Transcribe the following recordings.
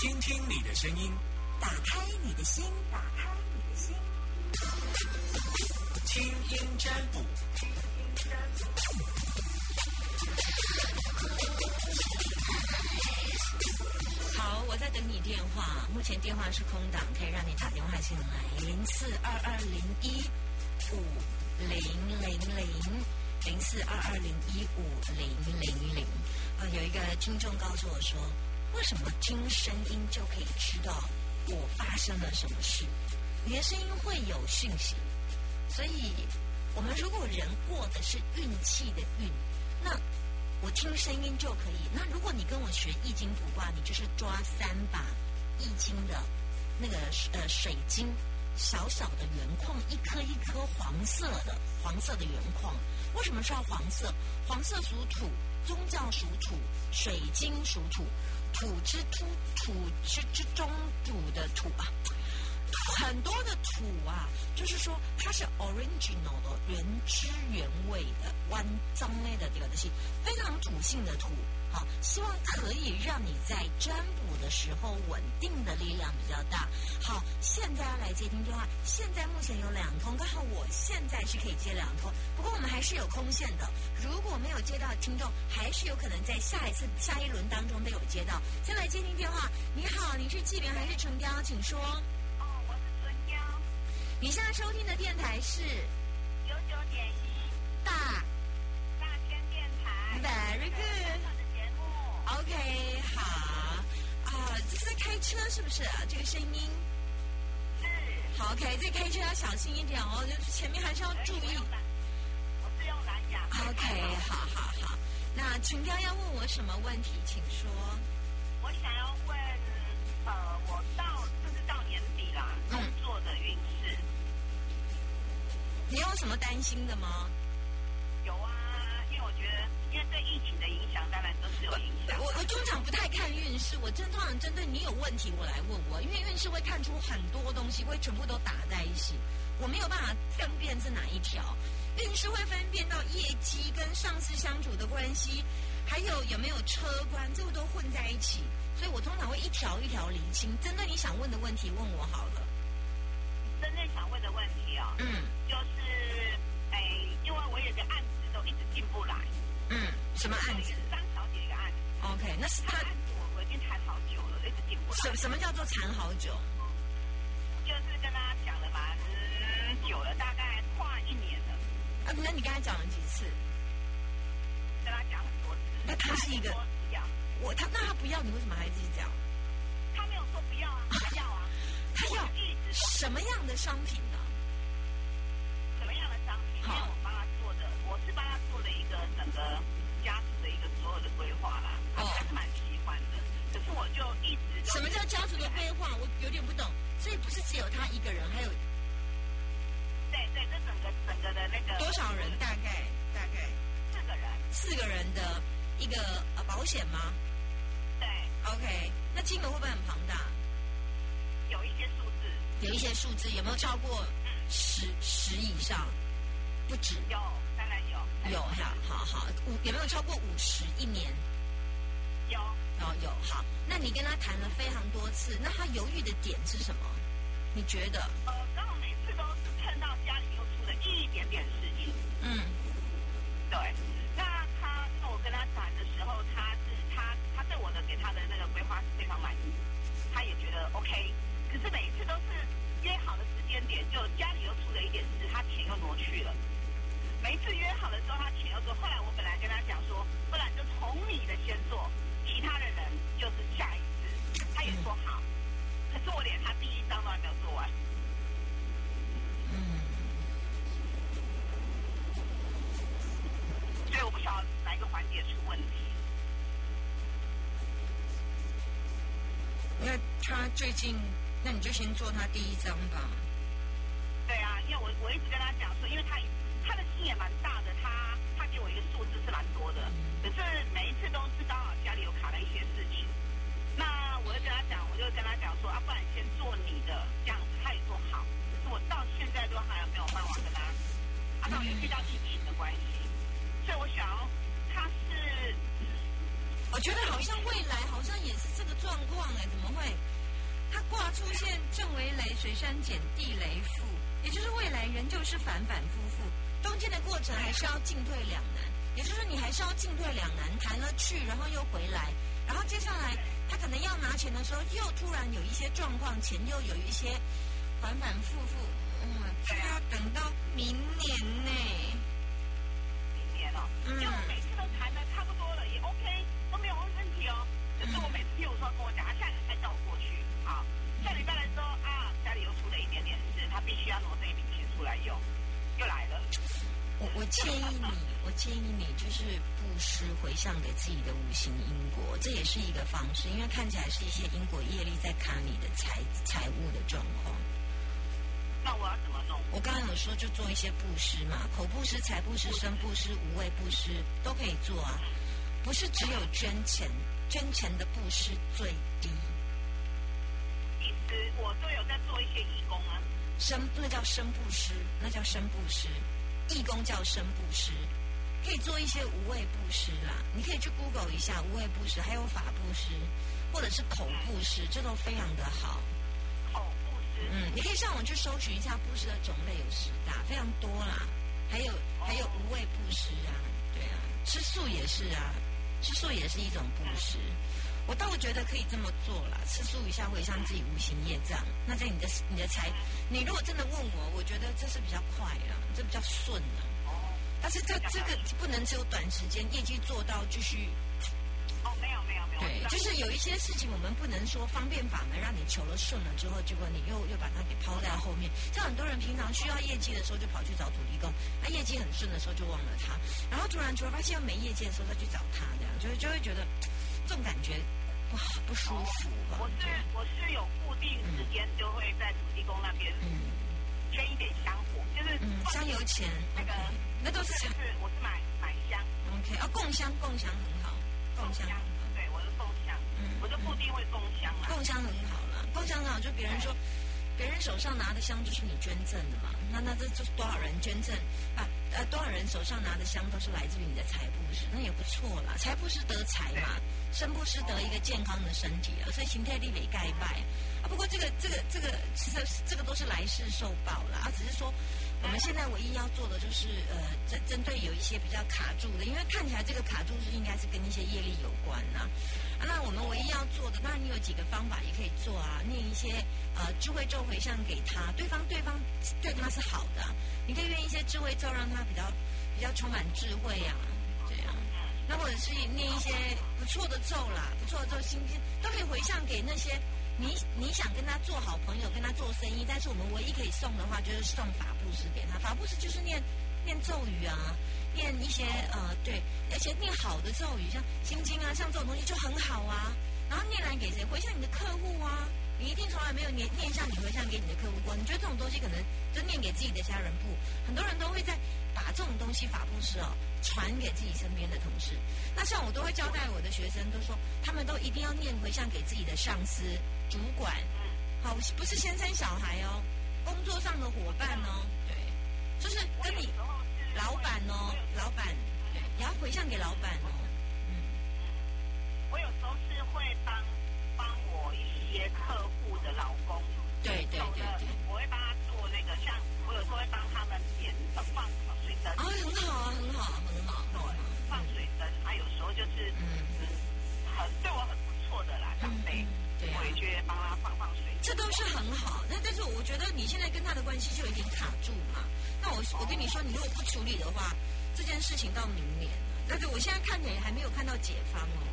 听听你的声音，打开你的心，打开你的心，听音占卜。好，我在等你电话，目前电话是空档，可以让你打电话进来，零四二二零一五零零零，零四二二零一五零零零。呃，有一个听众告诉我说，为什么听声音就可以知道我发生了什么事？你的声音会有讯息，所以我们如果人过的是运气的运，那我听声音就可以。那如果你跟我学易经卜卦，你就是抓三把易经的那个呃水晶，小小的圆框，一颗一颗黄色的黄色的圆框。为什么是要黄色？黄色属土，宗教属土，水晶属土，土之土，土之之中土的土啊。很多的土啊，就是说它是 original 的原汁原味的弯脏类的这个东西，非常土性的土。好，希望可以让你在占卜的时候稳定的力量比较大。好，现在要来接听电话，现在目前有两通，刚好我现在是可以接两通，不过我们还是有空线的。如果没有接到听众，还是有可能在下一次下一轮当中都有接到。先来接听电话，你好，你是纪元还是程雕？请说。你现在收听的电台是九九点一大大千电台 Very good。OK 好啊，这是在开车是不是啊？这个声音是，好 OK，这开车要小心一点哦，就是前面还是要注意。我是用蓝牙。OK，好好好。那群雕要问我什么问题，请说。我想要你有什么担心的吗？有啊，因为我觉得，因为对疫情的影响，当然都是有影响。我我通常不太看运势，我真通常针对你有问题我来问我，因为运势会看出很多东西，会全部都打在一起，我没有办法分辨是哪一条。运势会分辨到业绩跟上司相处的关系，还有有没有车关，这个都混在一起，所以我通常会一条一条理清。针对你想问的问题问我好了。真正想问的问题哦，嗯就是，哎，因为我有个案子都一直进不来，嗯，什么案子张小姐一个案子，？OK，那是他案子我我已经谈好久了，一直进不来。什什么叫做缠好久？就是跟他讲了蛮久了，大概跨一年了，啊，那你刚才讲了几次？跟他讲很多次。那他是一个他我他那他不要，你为什么还自己讲？他没有说不要啊，什么样的商品呢？什么样的商品，因为我帮他做的，我是帮他做了一个整个家族的一个所有的规划啦，他哦还是蛮喜欢的。可是我就一直什么叫家族的规划？我有点不懂。所以不是只有他一个人，还有对对，这整个整个的那个多少人？大概大概四个人，四个人的一个呃保险吗对，？OK，那金额会不会很庞大？有一些数字，有没有超过十十以上？不止，有，当然有，有哈，好好五有没有超过五十一年？有。哦，有好。那你跟他谈了非常多次，那他犹豫的点是什么？你觉得？呃，刚好每次都是碰到家里又出了一点点事情。嗯对，那他那我跟他谈的时候，他是他他对我的给他的那个规划是非常满意，他也觉得 OK。可是每次都是约好的时间点，就家里又出了一点事，他钱又挪去了。每一次约好了之后，他钱又做。后来我本来跟他讲说，不然就从你的先做，其他的人就是下一次。他也说好，可是我连他第一张都还没有做完。嗯，所以我不晓得哪一个环节出问题。因为他最近，那你就先做他第一张吧。对啊，因为我我一直跟他讲说，因为他他的心也蛮大的，他他给我一个数字是蛮多的，可是每一次都是刚好家里有卡了一些事情。那我就跟他讲，我就跟他讲说，啊，不然先做你的这样子，他也做好。可是我到现在都还没有办法跟他，啊，到也遇到疫情的关系，所以我想要他是我觉得好像未来好像也是这个状况哎，怎么会？水山减地雷复，也就是未来仍旧是反反复复，中间的过程还是要进退两难，也就是你还是要进退两难，谈了去，然后又回来，然后接下来他可能要拿钱的时候，又突然有一些状况，钱又有一些反反复复，嗯，这个要等到明年呢。明年哦，因为我每次都谈的差不多了，也 OK，都没有问题哦。可是我每次譬如说跟我讲，必须要挪这一笔钱出来用，又来了。我我建议你，我建议你就是布施回向给自己的五行因果，这也是一个方式，因为看起来是一些因果业力在卡你的财财务的状况。那我要怎么弄？我刚刚有说就做一些布施嘛，口布施、财布施、身布施、无畏布施都可以做啊，不是只有捐钱，捐钱的布施最低，其实我都有在做一些义工啊。生那叫生布施，那叫生布施，义工叫生布施，可以做一些无畏布施啦。你可以去 Google 一下无畏布施，还有法布施，或者是口布施，这都非常的好。口布施，嗯，你可以上网去搜寻一下布施的种类有十大，非常多啦。还有还有无畏布施啊，对啊，吃素也是啊，吃素也是一种布施。我倒觉得可以这么做啦，吃素一下会像自己无形业障，那在你的你的财，你如果真的问我，我觉得这是比较快啦，这比较顺啦。但是这这个不能只有短时间业绩做到继续哦，没有没有没有，对，就是有一些事情我们不能说方便法门让你求了顺了之后，结果你又又把它给抛在后面。像很多人平常需要业绩的时候就跑去找土地公，他业绩很顺的时候就忘了他，然后突然突然发现又没业绩的时候再去找他，这样就会就会觉得这种感觉不好不舒服吧我？是我是有固定时间就会在土地公那边嗯捐一点香火，就是嗯，香油钱那个那都是香是我是买买香 OK 啊，供香供香很好，供香。对，我是供香，嗯我就固定会供香嘛。供香很好了，供香很好，就别人说，别人手上拿的香就是你捐赠的嘛，那那这就是多少人捐赠啊？呃，多少人手上拿的香都是来自于你的财布施，那也不错啦。财布施得财嘛，身布施得一个健康的身体了，所以形态力为盖拜啊。不过这个这个这个其实这个都是来世受报啦，啊，只是说我们现在唯一要做的就是呃，针针对有一些比较卡住的，因为看起来这个卡住是应该是跟一些业力有关呐、那我们唯一要做的，那你有几个方法也可以做啊，念一些呃智慧咒回向给他，对方对方对他是好的、你可以念一些智慧咒，让他比较比较充满智慧呀、这样。那或者是念一些不错的咒啦，不错的咒，心都可以回向给那些你你想跟他做好朋友，跟他做生意，但是我们唯一可以送的话，就是送法布施给他。法布施就是念念咒语啊，念一些呃对，而且念好的咒语，像心经啊，像这种东西就很好啊。然后念来给谁？回向你的客户啊。你一定从来没有念念向你回向给你的客户过，你觉得这种东西可能就念给自己的家人不？很多人都会在把这种东西法布施哦传给自己身边的同事。那像我都会交代我的学生，都说他们都一定要念回向给自己的上司、主管，好，不是先生小孩哦，工作上的伙伴哦，就是跟你老板哦，老板，对，也要回向给老板哦，嗯，我有时候是会帮帮我一些客户的老公，对对对对，我会帮他做那个，像我有时候会帮他们点放水这都是很好。那但是我觉得你现在跟他的关系就有点卡住嘛。那我我跟你说，你如果不处理的话，这件事情到明年了。但是我现在看起来还没有看到解方哦。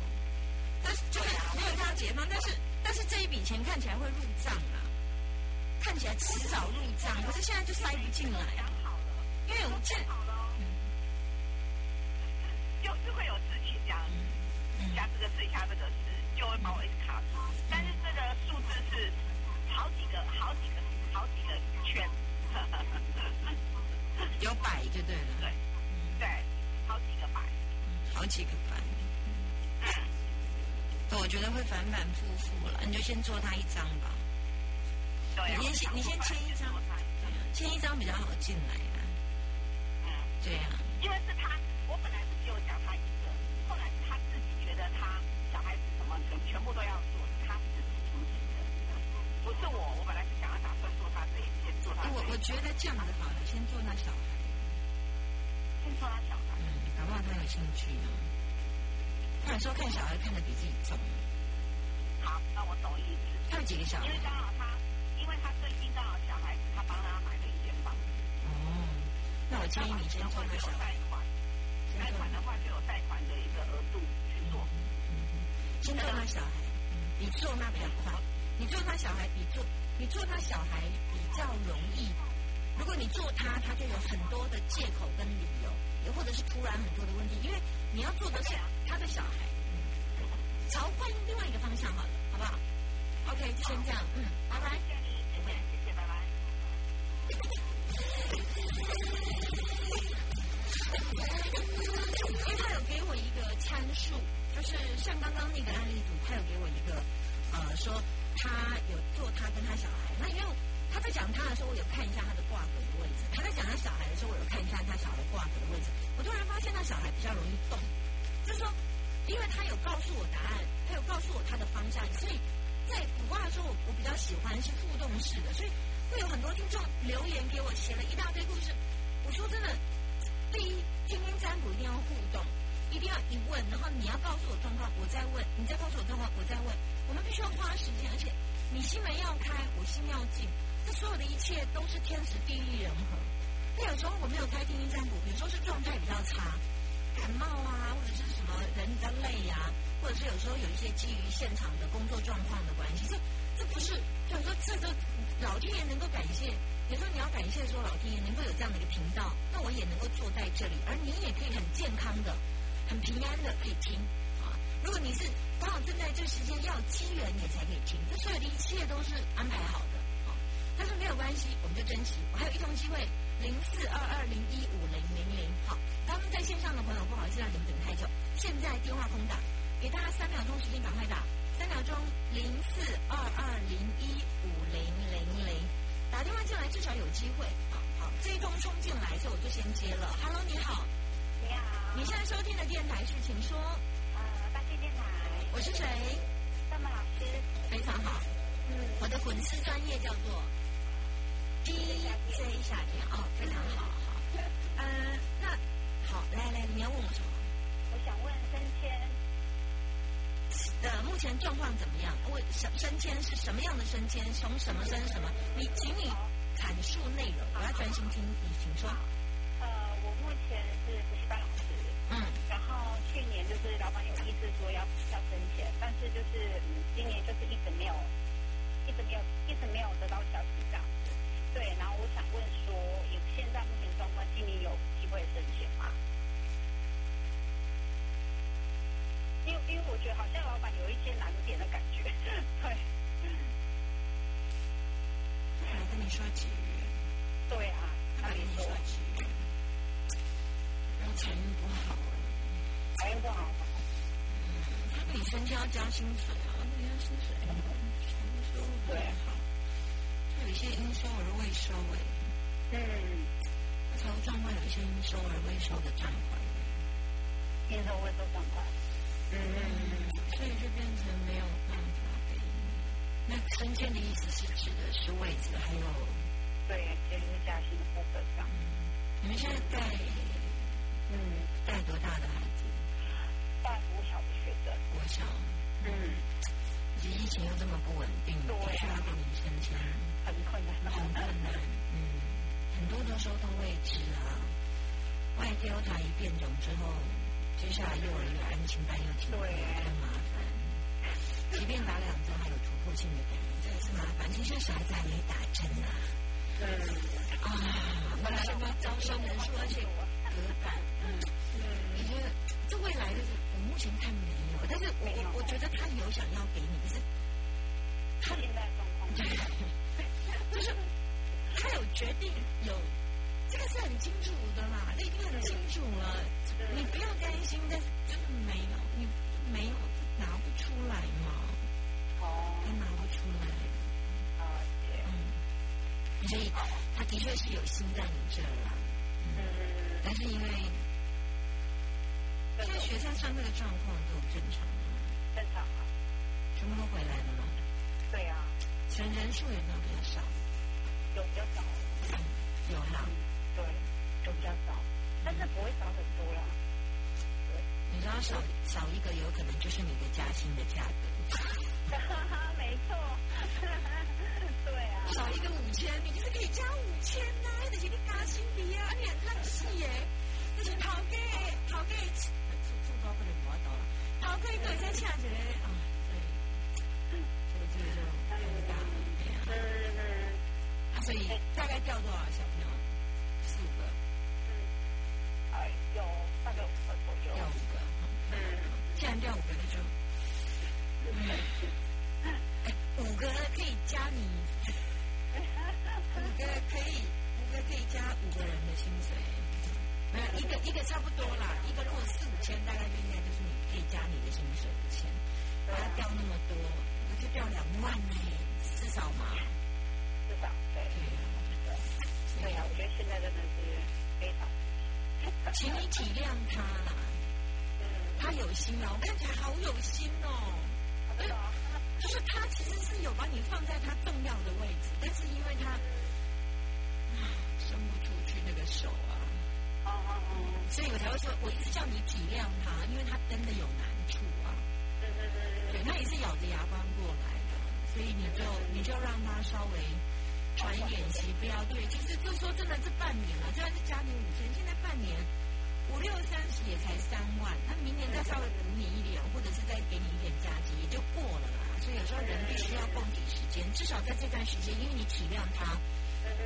但是就是没有看到解方，但是但是这一笔钱看起来会入账啊，看起来迟早入账，可是现在就塞不进来，因为我现好了哦，就是会有事情这样，嗯下这个事下这个事，就会把我一直卡住。但是这个数字是好几个、好几个、好几个圈，有摆就对了，对对，好几个百。好几个班。我觉得会反反复复了，你就先做他一张吧。对啊，你先你先签一张签一张比较好进来啊。嗯，对啊，因为是他，我本来是只有讲他一个，后来是他自己觉得他小孩子什么全全部都要做，是，我。我本来是想要打算做他这一件，做他。我我觉得这样子好了，先做那小孩，先做他小孩，嗯，搞不好他有兴趣呢。他有时候看小孩看得比自己重，好，那我懂意思。他有几个小孩因？为刚好他，因为他最近刚好小孩子，他帮他买了一间房，哦，那我建议你先做那小孩，贷款，贷款的话就有贷款的一个额度去做。先做那小孩，你做那比较快。你做他小孩比做你做他小孩比较容易。如果你做他，他就有很多的借口跟理由，也或者是突然很多的问题，因为你要做的是他的小孩。朝换另外一个方向好了，好不好？OK，就先这样，嗯，拜拜。谢谢，谢谢，拜拜。因为他有给我一个参数，就是像刚刚那个案例组，他有给我一个呃说他有做他跟他小孩，那因为他在讲他的时候，我有看一下他的挂格的位置；他在讲他小孩的时候，我有看一下他小孩挂格的位置。我突然发现他小孩比较容易动，就是说，因为他有告诉我答案，他有告诉我他的方向，所以在卜卦的时候，我我比较喜欢是互动式的，所以会有很多听众留言给我，写了一大堆故事。我说真的，第一，天天占卜一定要互动，一定要一问，然后你要告诉我状况，我再问，你再告诉我状况，我再问。我们必须要花时间，而且你心门要开，我心要静，这所有的一切都是天时地利人和。那有时候我没有开天天占卜，有时候是状态比较差，感冒啊，或者是什么人比较累呀、或者是有时候有一些基于现场的工作状况的关系，这这不是，就是说这个老天爷能够感谢。有时候你要感谢说老天爷能够有这样的一个频道，那我也能够坐在这里，而你也可以很健康的、很平安的可以听啊。如果你是刚好正在这时间要机缘，你才可以听，这所有的一切都是安排好的啊。但是没有关系，我们就珍惜。我还有一通机会，零四二二零一五零零零。好，刚刚在线上的朋友，不好意思让你们等太久，现在电话空档，给大家三秒钟时间，赶快打，三秒钟，零四二二零一五零零零。打电话进来至少有机会。好好，这一通冲进来，所以我就先接了。Hello，你好，你好，你现在收听的电台是，请说，呃，大气电台，我是谁？范马老师，非常好，嗯，我的混丝专业叫做 DJ 夏天哦，非常好，好，呃，那好，来来，你要问我什么？我想问升迁，呃，目前状况怎么样？问升升迁是什么样的升迁？从什么升什么？你请你阐述内容，我要专心听你，请说。前是补习班老师，嗯。然后去年就是老板有意思说要要升迁，但是就是嗯，今年就是一直没有，一直没有，一直没有得到消息这样子。对，然后我想问说，有现在目前状况，今年有机会升迁吗？因为因为我觉得好像老板有一些难点的感觉，对。我跟你说几语，对啊，他来跟你说几语，我财运不好，财运不好，他跟你升迁要加薪水啊，那你要薪水，财务收入不好，就有一些应收而未收诶，嗯，他财务状况有一些应收而未收的账款，应收未收状况，嗯所以就变成没有办法。那升迁的意思是指的是位置，还有对，就是加薪的部分上，你们现在带嗯，带多大的孩子？大国小的学生，国小，嗯，而且疫情又这么不稳定，对啊必须要给你升迁，很困难，很困难。嗯，很多都收到未知啊，外 Delta 一变种之后，接下来幼儿园安亲班又停课，对更麻烦。即便打两针，还有突破性的感染，这也是麻烦。其实小孩子还没打针啊。嗯，啊，本来现在招生人数，而且隔板，嗯，你觉得这未来就是我目前看没有，但是我我觉得他有想要给你，可是他现在状况，就是他有决定有，这个是很清楚的啦，这已经很清楚了，你不要担心，但是真的没有，你没有拿不出来嘛，哦，他拿不出来，所以他的确是有心在你这儿啦，嗯，但是因为现在学校上课的状况都正常吗？正常啊，全部都回来了吗？对啊，全人数有没有比较少？有有比较少，有啦，对，有比较少，但是不会少很多啦。你知道少少一个有可能就是你的加薪的价格，哈哈，没错，对啊，少一个五千，你就是可以加五千呐，那就是你加薪的啊，你很浪死耶，那是头家头家出出高不能无法度了，头家一个再请一个啊，所以所以这个就尴尬了，对呀、嗯嗯啊，所以大概掉多少小朋友？四五个，嗯，哎，有大概五个左右调。五个，嗯，既然掉五个，那就，嗯，五个可以加你，五个可以，五个可以加五个人的薪水，没有一个一个差不多啦，一个如果四五千，大概就应该就是你可以加你的薪水的钱，把它掉那么多，那就掉两万呢，至少嘛，至少对对呀、对呀，我觉得现在真的是非常，请你体谅他啦，他有心啊，我看起来好有心哦。就是他其实是有把你放在他重要的位置，但是因为他啊伸不出去那个手啊，所以我才会说，我一直叫你体谅他，因为他真的有难处啊。对，他也是咬着牙关过来的，所以你就你就让他稍微喘一点息，不要对。其实就说真的，这半年了，就算是加你五千，现在半年五六三十也才三万，那明年再稍微补你一点，或者是再给你一点加急，也就过了啦。所以有时候人必须要共体时间，至少在这段时间，因为你体谅他。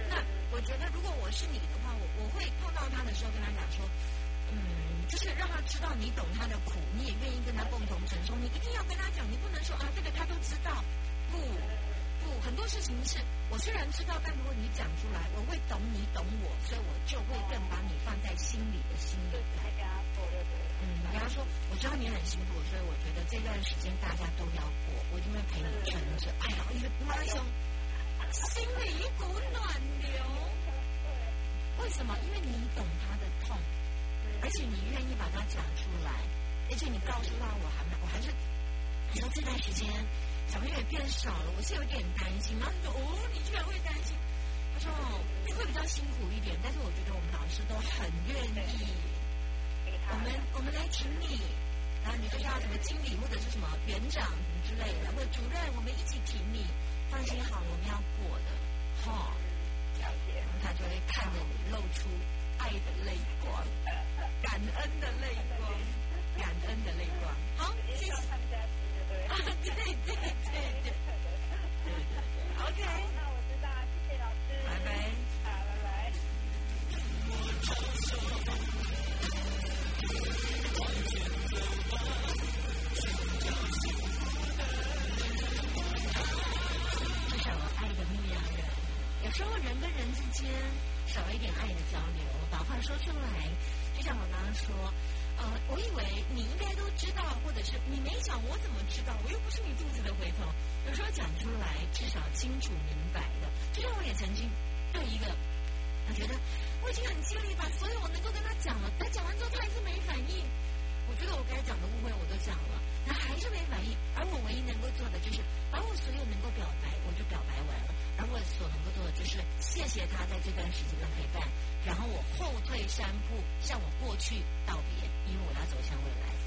那我觉得，如果我是你的话，我我会碰到他的时候跟他讲说，嗯，就是让他知道你懂他的苦，你也愿意跟他共同承受。你一定要跟他讲，你不能说啊，这个他都知道，不不，很多事情是我虽然知道，但如果你讲出来，我会懂你懂我，所以我就会更把你放在心里的心里就是来。嗯，你跟他说，我知道你很辛苦，所以我觉得这段时间大家都要过，我一定会陪你撑着。哎呀，你的妈兄，心里一股暖流。为什么？因为你懂他的痛，而且你愿意把它讲出来，而且你告诉他，我还，我还是，你说这段时间小朋友也变少了，我是有点担心。然后他说，哦，你居然会担心？他说，哦，会比较辛苦一点，但是我觉得我们老师都很愿意。我们我们来请你，然后你就叫什么经理或者是什么园长什么之类的，或者主任，我们一起说出来，就像我刚刚说，呃，我以为你应该都知道，或者是你没讲，我怎么知道？我又不是你肚子的蛔虫。有时候讲出来，至少清楚明白的。就像我也曾经对一个，我觉得我已经很尽力把所有我能够跟他讲了，但讲完之后他还是没反应。我觉得我该讲的误会我都讲了，他还是没反应，而我唯一能够做的就是把我所有能够表白，我就表白完了，而我所能够做的就是谢谢他在这段时间的陪伴，然后我后退三步，向我过去道别，因为我要走向未来。